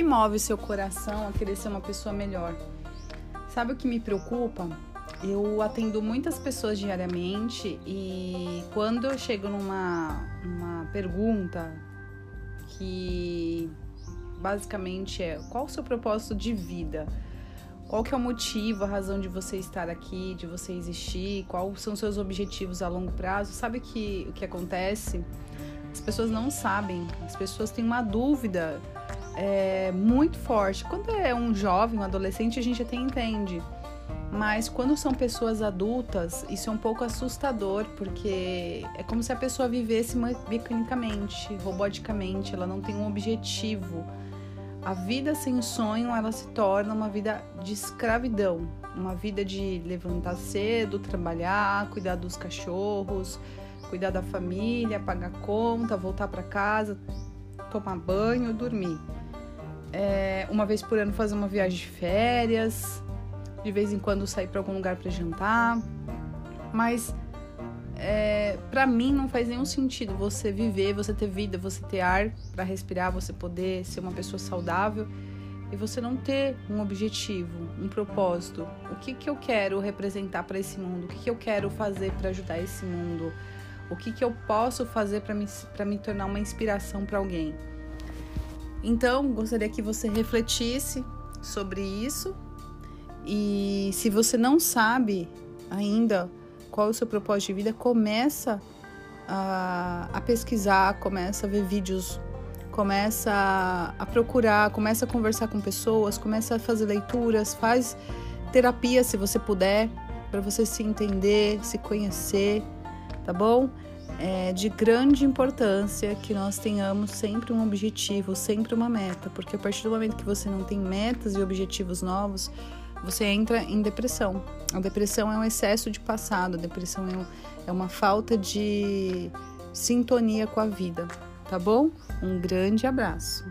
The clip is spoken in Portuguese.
que move seu coração a querer ser uma pessoa melhor? Sabe o que me preocupa? Eu atendo muitas pessoas diariamente e quando eu chego numa uma pergunta que basicamente é qual o seu propósito de vida? Qual que é o motivo, a razão de você estar aqui, de você existir? Quais são seus objetivos a longo prazo? Sabe que o que acontece? As pessoas não sabem, as pessoas têm uma dúvida é, muito forte. Quando é um jovem, um adolescente, a gente até entende. Mas quando são pessoas adultas, isso é um pouco assustador, porque é como se a pessoa vivesse mecanicamente, roboticamente, ela não tem um objetivo. A vida sem sonho, ela se torna uma vida de escravidão, uma vida de levantar cedo, trabalhar, cuidar dos cachorros, cuidar da família, pagar conta, voltar para casa, tomar banho, dormir. É, uma vez por ano fazer uma viagem de férias, de vez em quando sair para algum lugar para jantar. Mas é, para mim não faz nenhum sentido você viver, você ter vida, você ter ar para respirar, você poder ser uma pessoa saudável e você não ter um objetivo, um propósito. O que, que eu quero representar para esse mundo? O que, que eu quero fazer para ajudar esse mundo? O que, que eu posso fazer para me, me tornar uma inspiração para alguém? Então, gostaria que você refletisse sobre isso. E se você não sabe ainda qual é o seu propósito de vida, começa a, a pesquisar, começa a ver vídeos, começa a, a procurar, começa a conversar com pessoas, começa a fazer leituras, faz terapia se você puder, para você se entender, se conhecer tá bom? É de grande importância que nós tenhamos sempre um objetivo, sempre uma meta, porque a partir do momento que você não tem metas e objetivos novos, você entra em depressão. A depressão é um excesso de passado, a depressão é, é uma falta de sintonia com a vida, tá bom? Um grande abraço.